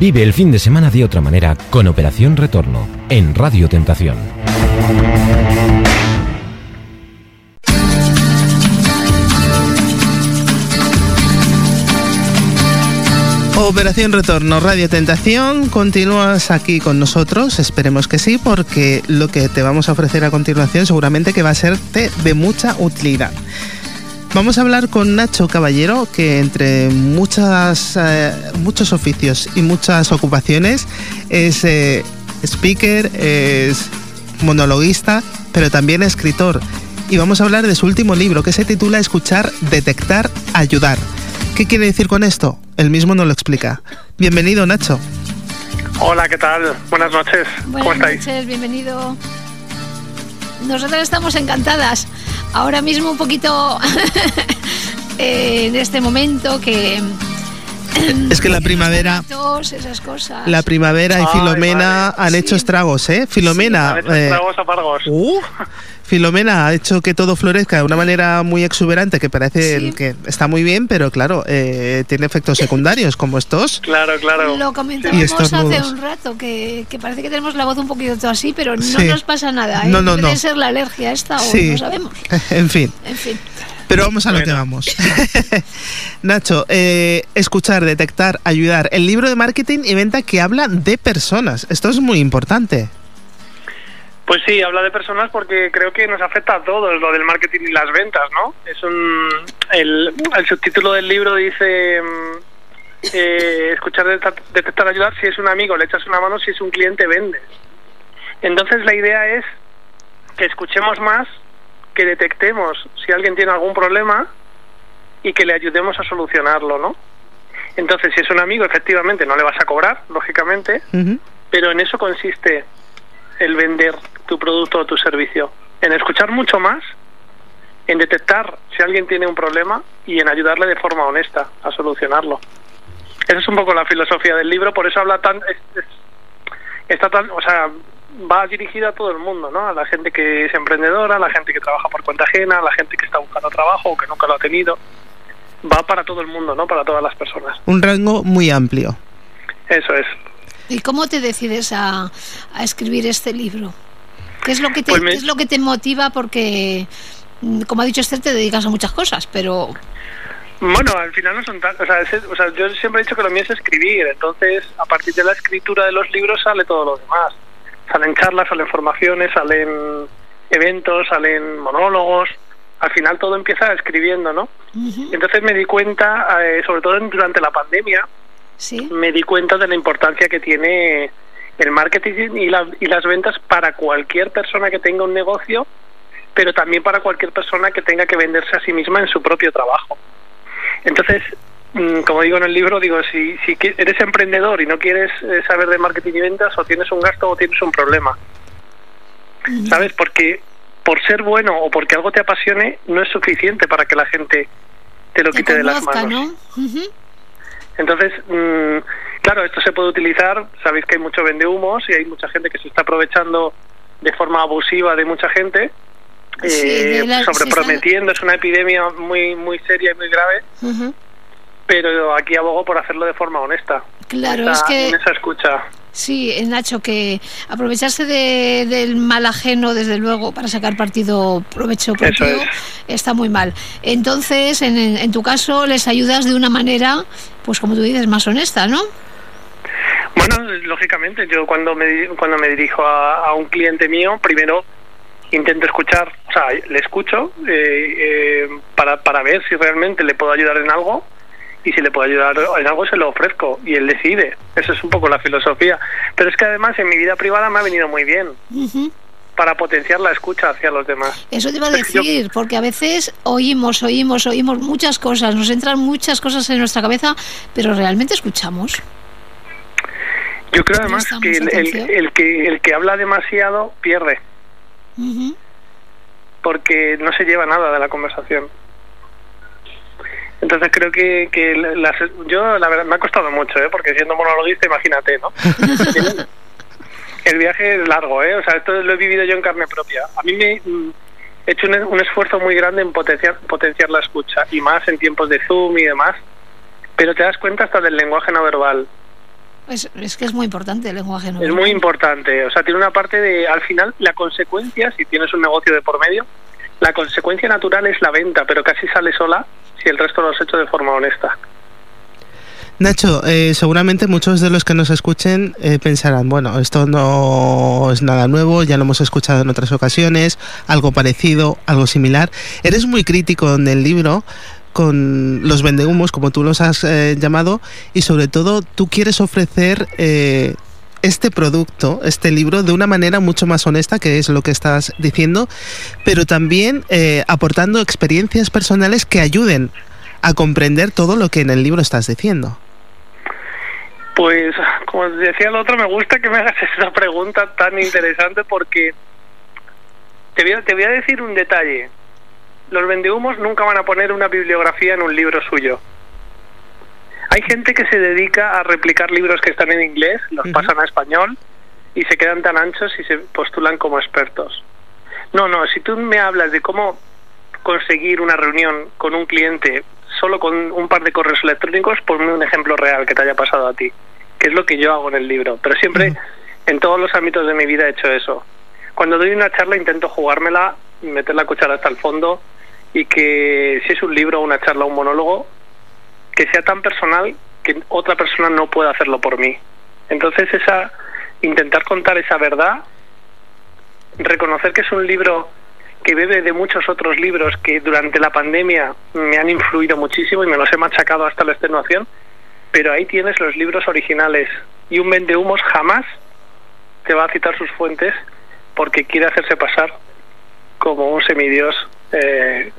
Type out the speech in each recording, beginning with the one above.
Vive el fin de semana de otra manera con Operación Retorno en Radio Tentación. Operación Retorno, Radio Tentación, continúas aquí con nosotros, esperemos que sí, porque lo que te vamos a ofrecer a continuación seguramente que va a serte de mucha utilidad. Vamos a hablar con Nacho Caballero, que entre muchas, eh, muchos oficios y muchas ocupaciones es eh, speaker, es monologuista, pero también escritor. Y vamos a hablar de su último libro, que se titula Escuchar, Detectar, Ayudar. ¿Qué quiere decir con esto? Él mismo nos lo explica. Bienvenido, Nacho. Hola, ¿qué tal? Buenas noches. Buenas ¿Cómo estáis? noches, bienvenido. Nosotras estamos encantadas. Ahora mismo un poquito en este momento que... Es que la primavera, esas cosas. la primavera y Ay, Filomena han hecho estragos, ¿eh? Filomena, Han hecho eh, estragos amargos. uh, Filomena ha hecho que todo florezca de una manera muy exuberante que parece Sí. que está muy bien, pero claro, eh, tiene efectos secundarios como estos. Claro, claro. Lo comentábamos hace nudos. un rato, que, que parece que tenemos la voz un poquito así, pero no Sí. nos pasa nada. ¿eh? No, no, no. ser la alergia esta o Sí. no sabemos. en fin. En fin. Pero vamos a lo Bueno. que vamos. Nacho, eh, escuchar, detectar, ayudar. El libro de marketing y venta que habla de personas. Esto es muy importante. Pues sí, habla de personas porque creo que nos afecta a todos lo del marketing y las ventas, ¿no? Es un el, el subtítulo del libro dice mm, eh, escuchar, detectar, detectar, ayudar. Si es un amigo, le echas una mano. Si es un cliente, vendes. Entonces la idea es que escuchemos más, que detectemos si alguien tiene algún problema y que le ayudemos a solucionarlo, ¿no? Entonces, si es un amigo, efectivamente no le vas a cobrar, lógicamente, pero en eso consiste el vender tu producto o tu servicio, en escuchar mucho más, en detectar si alguien tiene un problema y en ayudarle de forma honesta a solucionarlo. Esa es un poco la filosofía del libro, por eso habla tan es- es- está tan, o sea, va dirigida a todo el mundo, ¿no? A la gente que es emprendedora, a la gente que trabaja por cuenta ajena, a la gente que está buscando trabajo o que nunca lo ha tenido. Va para todo el mundo, ¿no? Para todas las personas. Un rango muy amplio. Eso es. ¿Y cómo te decides a, a escribir este libro? ¿Qué es lo que te, Pues me- qué es lo que te motiva? Porque, mm, como ha dicho Esther, te dedicas a muchas cosas, pero Bueno, al final no son tan... O sea, es- o sea, yo siempre he dicho que lo mío es escribir, entonces a partir de la escritura de los libros sale todo lo demás. Salen charlas, salen formaciones, salen eventos, salen monólogos. Al final todo empieza escribiendo, ¿no? ujú, Entonces me di cuenta, eh, sobre todo durante la pandemia, sí, me di cuenta de la importancia que tiene el marketing y, la- y las ventas para cualquier persona que tenga un negocio, pero también para cualquier persona que tenga que venderse a sí misma en su propio trabajo. Entonces, como digo en el libro, digo, si, si eres emprendedor y no quieres eh, saber de marketing y ventas, o tienes un gasto o tienes un problema. ¿Sabes? Porque por ser bueno o porque algo te apasione, no es suficiente para que la gente te lo te quite de las manos. ¿no? Entonces, mm, claro, esto se puede utilizar, sabéis que hay mucho vendehumos y hay mucha gente que se está aprovechando de forma abusiva de mucha gente, Sí, eh, de la- es una epidemia muy muy seria y muy grave, ujú. Pero aquí abogo por hacerlo de forma honesta. Claro, es que En esa escucha. sí, eh, Nacho, que aprovecharse de- del mal ajeno, desde luego, para sacar partido, provecho propio, es. está muy mal. Entonces, en, en tu caso, les ayudas de una manera, pues como tú dices, más honesta, ¿no? Bueno, lógicamente, yo cuando me, cuando me dirijo a, a un cliente mío, primero intento escuchar, o sea, le escucho eh, eh, para, para ver si realmente le puedo ayudar en algo y si le puedo ayudar en algo se lo ofrezco y él decide. Esa es un poco la filosofía. Pero es que además en mi vida privada me ha venido muy bien para potenciar la escucha hacia los demás. Eso te iba a yo- decir, porque a veces oímos, oímos, oímos muchas cosas, nos entran muchas cosas en nuestra cabeza, pero realmente escuchamos. Yo creo además que el, el- atención. el que el que habla demasiado pierde porque no se lleva nada de la conversación. Entonces creo que, que las, yo la verdad me ha costado mucho, ¿eh? porque siendo monologuista, imagínate, ¿no? El viaje es largo, ¿eh? O sea, esto lo he vivido yo en carne propia. A mí me mm, he hecho un, un esfuerzo muy grande en potenciar, potenciar la escucha y más en tiempos de Zoom y demás. Pero te das cuenta hasta del lenguaje no verbal. Es, es, que es muy importante el lenguaje no Es muy importante. O sea, tiene una parte de, al final, la consecuencia, si tienes un negocio de por medio, la consecuencia natural es la venta, pero casi sale sola si el resto lo has hecho de forma honesta. Nacho, eh, seguramente muchos de los que nos escuchen eh, pensarán, bueno, esto no es nada nuevo, ya lo hemos escuchado en otras ocasiones, algo parecido, algo similar. Eres muy crítico en el libro con los vendehumos, como tú los has eh, llamado, y sobre todo tú quieres ofrecer eh, este producto, este libro, de una manera mucho más honesta, que es lo que estás diciendo, pero también eh, aportando experiencias personales que ayuden a comprender todo lo que en el libro estás diciendo. Pues, como decía el otro, me gusta que me hagas esta pregunta tan interesante porque te voy a, te voy a decir un detalle. Los vendehumos nunca van a poner una bibliografía en un libro suyo. Hay gente que se dedica a replicar libros que están en inglés, los pasan a español y se quedan tan anchos y se postulan como expertos. No, no, si tú me hablas de cómo conseguir una reunión con un cliente solo con un par de correos electrónicos, ponme un ejemplo real que te haya pasado a ti, que es lo que yo hago en el libro. Pero siempre, en todos los ámbitos de mi vida he hecho eso. Cuando doy una charla intento jugármela, meter la cuchara hasta el fondo y que si es un libro, una charla, un monólogo, que sea tan personal que otra persona no pueda hacerlo por mí. Entonces esa intentar contar esa verdad, reconocer que es un libro que bebe de muchos otros libros que durante la pandemia me han influido muchísimo y me los he machacado hasta la extenuación, pero ahí tienes los libros originales y un vendehumos jamás te va a citar sus fuentes porque quiere hacerse pasar como un semidios eh,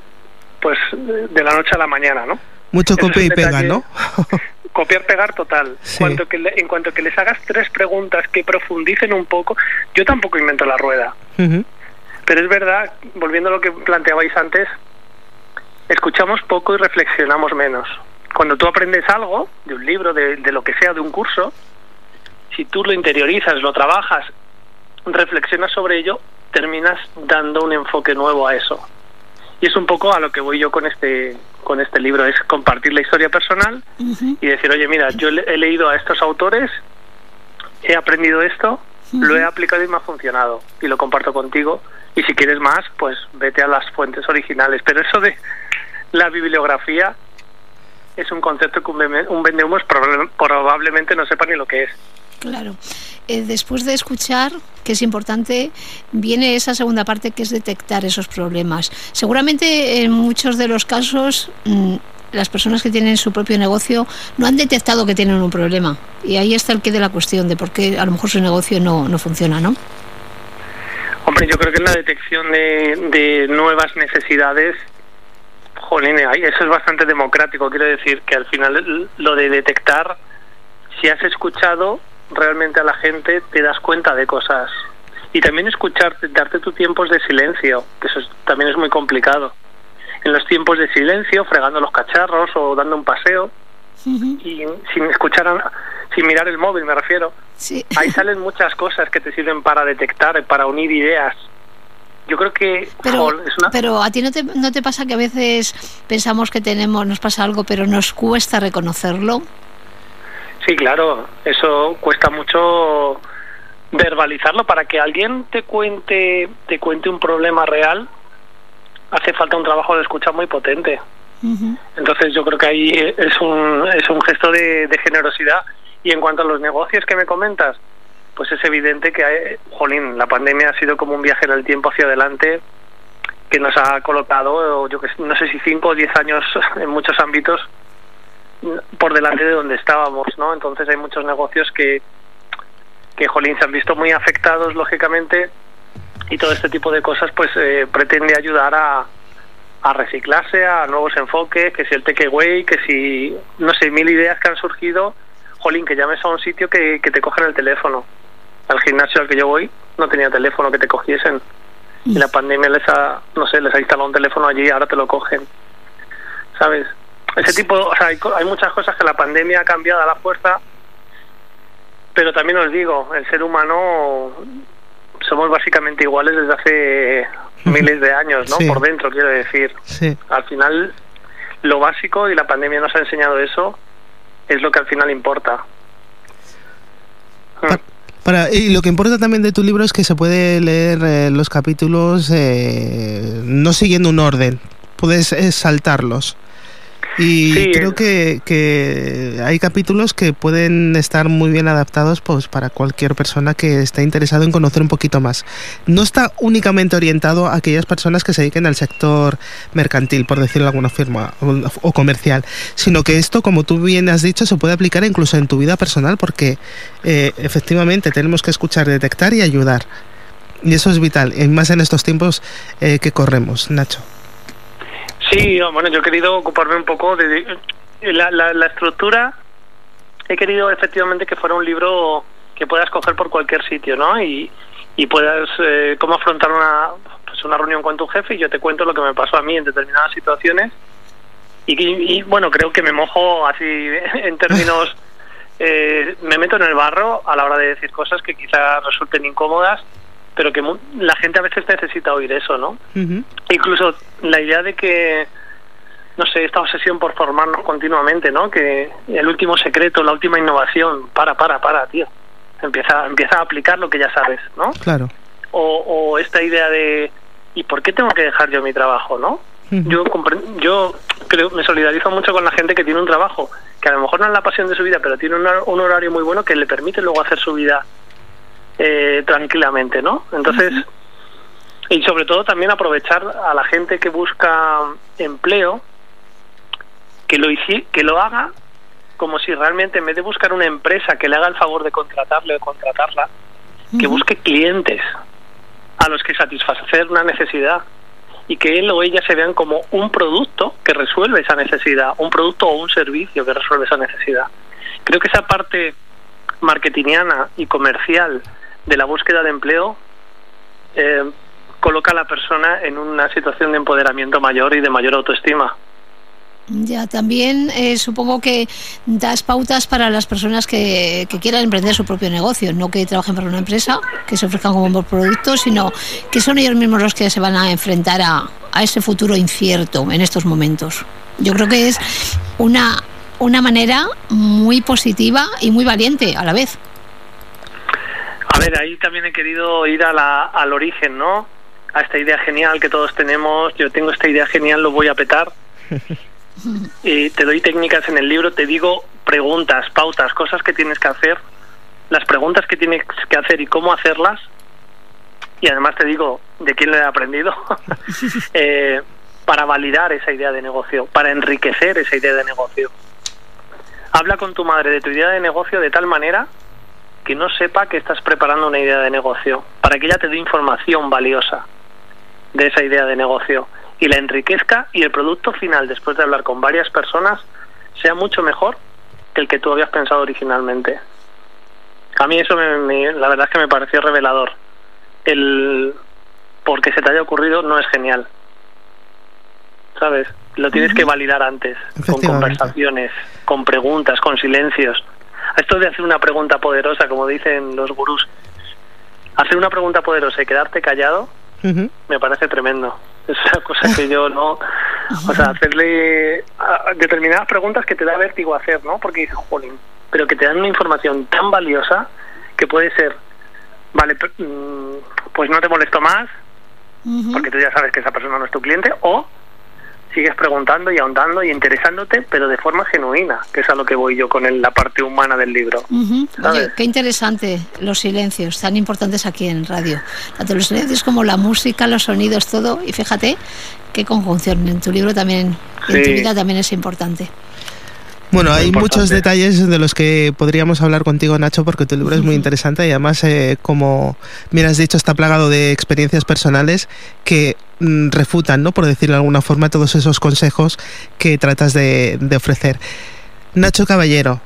pues de la noche a la mañana, ¿no? Mucho copia y pega. ¿no? copiar pegar total Sí. cuanto que le- en cuanto que les hagas tres preguntas que profundicen un poco yo tampoco invento la rueda pero es verdad volviendo a lo que planteabais antes escuchamos poco y reflexionamos menos cuando tú aprendes algo de un libro de, de lo que sea de un curso si tú lo interiorizas lo trabajas reflexionas sobre ello terminas dando un enfoque nuevo a eso y es un poco a lo que voy yo con este con este libro es compartir la historia personal y decir, oye, mira, yo he leído a estos autores, he aprendido esto, lo he aplicado y me ha funcionado y lo comparto contigo. Y si quieres más, pues vete a las fuentes originales. Pero eso de la bibliografía es un concepto que un, vende- un vendehumos proba- probablemente no sepa ni lo que es. Claro. Eh, después de escuchar, que es importante, viene esa segunda parte que es detectar esos problemas. Seguramente en muchos de los casos mm, las personas que tienen su propio negocio no han detectado que tienen un problema. Y ahí está el qué de la cuestión de por qué a lo mejor su negocio no, no funciona, ¿no? Hombre, yo creo que la detección de, nuevas necesidades, jolín, eso es bastante democrático. Quiero decir que al final lo de detectar, si has escuchado realmente a la gente, te das cuenta de cosas. Y también escucharte, darte tus tiempos de silencio, que eso es- también es muy complicado. En los tiempos de silencio, fregando los cacharros o dando un paseo, y sin escuchar, a- sin mirar el móvil, me refiero Sí. ahí salen muchas cosas que te sirven para detectar, para unir ideas. Yo creo que Pero, es una... pero a ti no te, no te pasa que a veces pensamos que tenemos, nos pasa algo, pero nos cuesta reconocerlo. Sí, claro, eso cuesta mucho verbalizarlo para que alguien te cuente te cuente un problema real. Hace falta un trabajo de escucha muy potente. Entonces yo creo que ahí es un, es un gesto de, de generosidad. Y en cuanto a los negocios que me comentas, pues es evidente que, eh, jolín, la pandemia ha sido como un viaje en el tiempo hacia adelante que nos ha colocado, yo que no sé si cinco o diez años en muchos ámbitos por delante de donde estábamos, ¿no? Entonces hay muchos negocios que, que jolín, se han visto muy afectados, lógicamente, y todo este tipo de cosas, pues eh, pretende ayudar a, a reciclarse, a nuevos enfoques, que si el takeaway, que si, no sé, mil ideas que han surgido, jolín, que llames a un sitio que, que te cogen el teléfono. Al gimnasio al que yo voy no tenía teléfono que te cogiesen. Y la pandemia les ha, no sé, les ha instalado un teléfono allí y ahora te lo cogen. ¿Sabes? Ese tipo, o sea, hay, hay muchas cosas que la pandemia ha cambiado a la fuerza, pero también os digo, el ser humano somos básicamente iguales desde hace miles de años, ¿no? Sí. Por dentro, quiero decir. Sí. Al final, lo básico, y la pandemia nos ha enseñado eso, es lo que al final importa. Para, y lo que importa también de tu libro es que se puede leer eh, los capítulos eh, no siguiendo un orden, puedes eh, saltarlos. Y creo que, que, hay capítulos que pueden estar muy bien adaptados pues, para cualquier persona que esté interesado en conocer un poquito más. No está únicamente orientado a aquellas personas que se dediquen al sector mercantil, por decirlo de alguna forma, o comercial, sino que esto, como tú bien has dicho, se puede aplicar incluso en tu vida personal, porque eh, efectivamente tenemos que escuchar, detectar y ayudar. Y eso es vital, y más en estos tiempos eh, que corremos, Nacho. Sí, bueno, yo he querido ocuparme un poco de la, la, estructura. He querido efectivamente que fuera un libro que puedas coger por cualquier sitio, ¿no? Y, y puedas eh, cómo afrontar una pues una reunión con tu jefe y yo te cuento lo que me pasó a mí en determinadas situaciones. Y, y bueno, creo que me mojo así en términos, eh, me meto en el barro a la hora de decir cosas que quizás resulten incómodas pero que la gente a veces necesita oír eso, ¿no? Incluso la idea de que, no sé, esta obsesión por formarnos continuamente, ¿no? Que el último secreto, la última innovación, para, para, para, tío. Empieza, empieza a aplicar lo que ya sabes, ¿no? Claro. O, o esta idea de, ¿y por qué tengo que dejar yo mi trabajo, no? Yo yo creo, me solidarizo mucho con la gente que tiene un trabajo que a lo mejor no es la pasión de su vida, pero tiene un horario muy bueno que le permite luego hacer su vida eh, tranquilamente, ¿no? Entonces, y sobre todo también aprovechar a la gente que busca empleo, que lo, que lo haga como si realmente en vez de buscar una empresa que le haga el favor de contratarle o contratarla, que busque clientes a los que satisfacer una necesidad y que él o ella se vean como un producto que resuelve esa necesidad, un producto o un servicio que resuelve esa necesidad. Creo que esa parte marketingiana y comercial de la búsqueda de empleo eh, coloca a la persona en una situación de empoderamiento mayor y de mayor autoestima. Ya, también eh, supongo que das pautas para las personas que, quieran emprender su propio negocio, no que trabajen para una empresa, que se ofrezcan como productos, sino que son ellos mismos los que se van a enfrentar a, a ese futuro incierto en estos momentos. Yo creo que es una, una manera muy positiva y muy valiente a la vez. A ver, ahí también he querido ir a la, al origen, ¿no? A esta idea genial que todos tenemos. Yo tengo esta idea genial, lo voy a petar. y te doy técnicas en el libro, te digo preguntas, pautas, cosas que tienes que hacer, las preguntas que tienes que hacer y cómo hacerlas. Y además te digo de quién lo he aprendido. eh, para validar esa idea de negocio, para enriquecer esa idea de negocio. Habla con tu madre de tu idea de negocio de tal manera que no sepa que estás preparando una idea de negocio, para que ella te dé información valiosa de esa idea de negocio y la enriquezca y el producto final, después de hablar con varias personas, sea mucho mejor que el que tú habías pensado originalmente. A mí eso me, la verdad es que me pareció revelador. El porque se te haya ocurrido no es genial. ¿Sabes? Lo tienes que validar antes, con conversaciones, con preguntas, con silencios. Esto de hacer una pregunta poderosa, como dicen los gurús, hacer una pregunta poderosa y quedarte callado, me parece tremendo. Es una cosa que yo no. O sea, hacerle determinadas preguntas que te da vértigo hacer, ¿no? Porque dices, jolín, pero que te dan una información tan valiosa que puede ser, vale, mm, pues no te molesto más, porque tú ya sabes que esa persona no es tu cliente, o sigues preguntando y ahondando y interesándote, pero de forma genuina, que es a lo que voy yo con la parte humana del libro. qué interesante los silencios, tan importantes aquí en radio. Tanto los silencios como la música, los sonidos, todo. Y fíjate qué conjunción en tu libro también, en tu vida también es importante. Bueno, hay muchos detalles de los que podríamos hablar contigo, Nacho, porque tu libro es muy interesante y además, eh, como bien has dicho, está plagado de experiencias personales que mm, refutan, ¿no? por decirlo de alguna forma, todos esos consejos que tratas de, ofrecer. Nacho Caballero,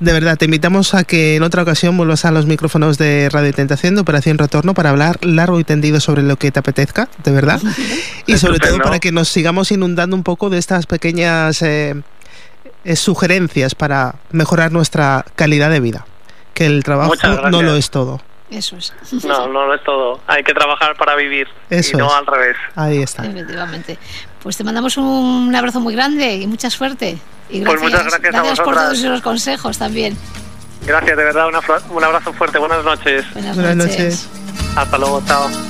de verdad, te invitamos a que en otra ocasión vuelvas a los micrófonos de Radio Tentación de Operación Retorno para hablar largo y tendido sobre lo que te apetezca, de verdad. y sobre todo para que nos sigamos inundando un poco de estas pequeñas eh, es sugerencias para mejorar nuestra calidad de vida. Que el trabajo no lo es todo. Eso es. No, no lo es todo. Hay que trabajar para vivir. Eso y no al revés. Ahí está. Efectivamente. Pues te mandamos un abrazo muy grande y mucha suerte. Y gracias, pues muchas gracias, gracias por todos los consejos también. Gracias, de verdad, un abrazo fuerte. Buenas noches. Buenas, noches. Hasta luego, chao.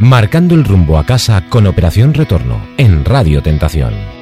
Marcando el rumbo a casa con Operación Retorno en Radio Tentación.